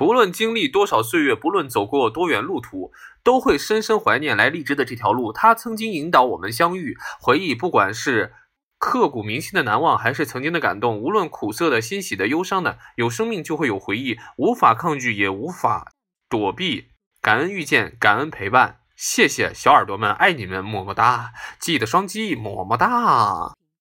不论经历多少岁月，不论走过多远路途，都会深深怀念来荔枝的这条路。它曾经引导我们相遇，回忆不管是刻骨铭心的难忘，还是曾经的感动，无论苦涩的、欣喜的、忧伤的，有生命就会有回忆，无法抗拒也无法躲避。感恩遇见，感恩陪伴，谢谢小耳朵们，爱你们，么么哒，记得双击，么么哒。